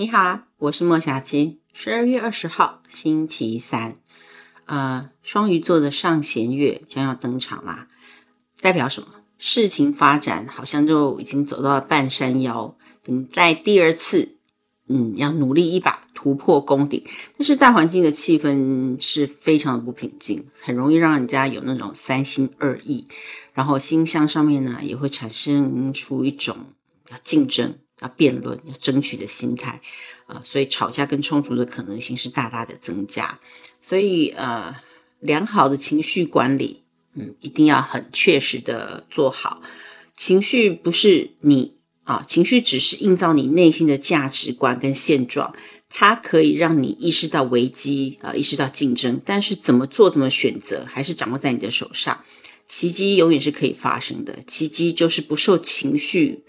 你好，我是莫小七。十二月二十号，星期三，呃，双鱼座的上弦月将要登场啦，代表什么？事情发展好像就已经走到了半山腰，等待第二次，嗯，要努力一把突破宫顶。但是大环境的气氛是非常的不平静，很容易让人家有那种三心二意，然后心象上面呢也会产生出一种要竞争。要辩论、要争取的心态，啊，所以吵架跟冲突的可能性是大大的增加。所以，呃，良好的情绪管理，嗯，一定要很确实的做好。情绪不是你啊，情绪只是映照你内心的价值观跟现状，它可以让你意识到危机啊，意识到竞争。但是怎么做、怎么选择，还是掌握在你的手上。奇迹永远是可以发生的，奇迹就是不受情绪。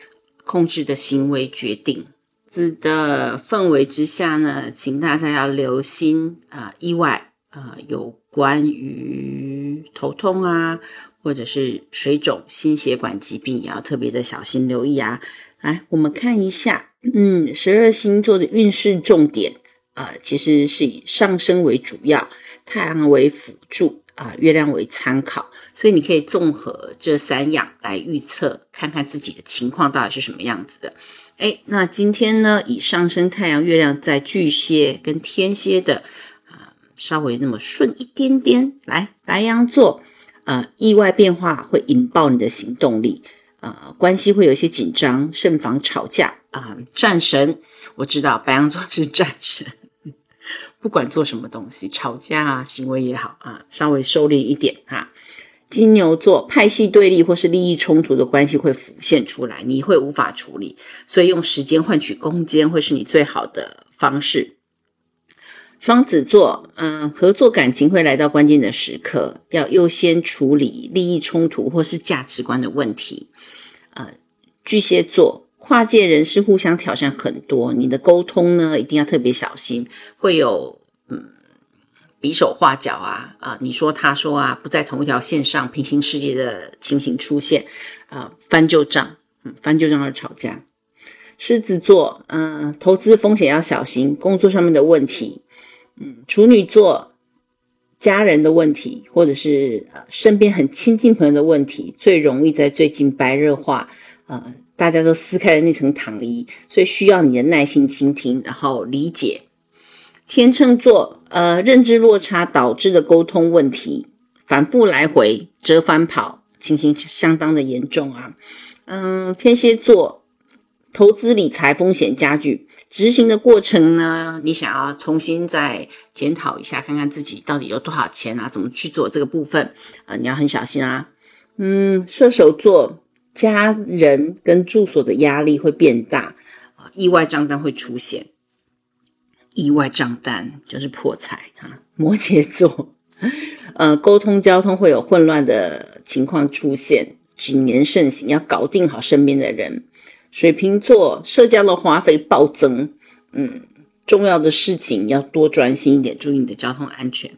控制的行为决定子的氛围之下呢，请大家要留心啊，意外啊，有关于头痛啊，或者是水肿、心血管疾病，也要特别的小心留意啊。来，我们看一下，嗯，十二星座的运势重点啊，其实是以上升为主要，太阳为辅助。啊，月亮为参考，所以你可以综合这三样来预测，看看自己的情况到底是什么样子的。哎，那今天呢，以上升太阳、月亮在巨蟹跟天蝎的啊，稍微那么顺一点点。来，白羊座，呃，意外变化会引爆你的行动力，呃，关系会有一些紧张，慎防吵架啊。战神，我知道白羊座是战神。不管做什么东西，吵架啊，行为也好啊，稍微收敛一点哈。金牛座派系对立或是利益冲突的关系会浮现出来，你会无法处理，所以用时间换取空间会是你最好的方式。双子座，嗯，合作感情会来到关键的时刻，要优先处理利益冲突或是价值观的问题。呃，巨蟹座。跨界人士互相挑战很多，你的沟通呢一定要特别小心，会有嗯比手画脚啊啊，你说他说啊，不在同一条线上，平行世界的情形出现啊，翻旧账，嗯，翻旧账而吵架。狮子座，嗯，投资风险要小心，工作上面的问题，嗯，处女座，家人的问题，或者是身边很亲近朋友的问题，最容易在最近白热化，呃。大家都撕开了那层糖衣，所以需要你的耐心倾听，然后理解。天秤座，呃，认知落差导致的沟通问题，反复来回折返跑，情形相当的严重啊。嗯，天蝎座，投资理财风险加剧，执行的过程呢，你想要重新再检讨一下，看看自己到底有多少钱啊，怎么去做这个部分啊，你要很小心啊。嗯，射手座。家人跟住所的压力会变大啊，意外账单会出现，意外账单就是破财啊。摩羯座，呃，沟通交通会有混乱的情况出现，谨言慎行，要搞定好身边的人。水瓶座，社交的花费暴增，嗯，重要的事情要多专心一点，注意你的交通安全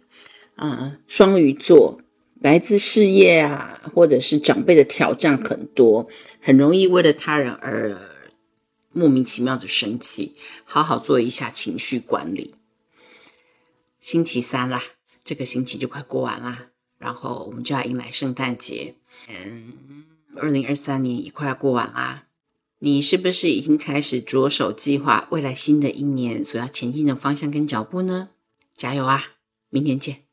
啊。双鱼座。来自事业啊，或者是长辈的挑战很多，很容易为了他人而莫名其妙的生气。好好做一下情绪管理。星期三啦，这个星期就快过完啦，然后我们就要迎来圣诞节。嗯，二零二三年也快要过完啦，你是不是已经开始着手计划未来新的一年所要前进的方向跟脚步呢？加油啊！明年见。